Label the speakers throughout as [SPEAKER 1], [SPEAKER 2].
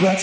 [SPEAKER 1] back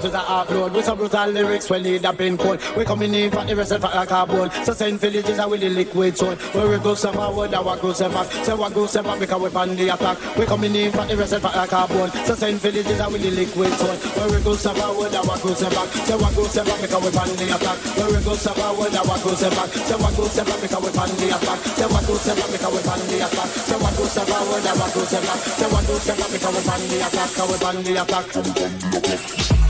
[SPEAKER 2] to the upload with some brutal lyrics we lead up in cold. We coming in for the rest of our carbon. So send villages are with the liquid soul. Where we go some forward, our go some back. So what go some back because we on the attack. We coming in for the rest of our carbon. So send villages are with the liquid soul. Where we go some forward, our go some back. So what go some back because we on the attack. Where we go some forward, our go some back. So what go some back because we on the attack. So what go some back because we on the attack. So what go some forward, our go some back. So what go back because we on the attack. Because we on the attack.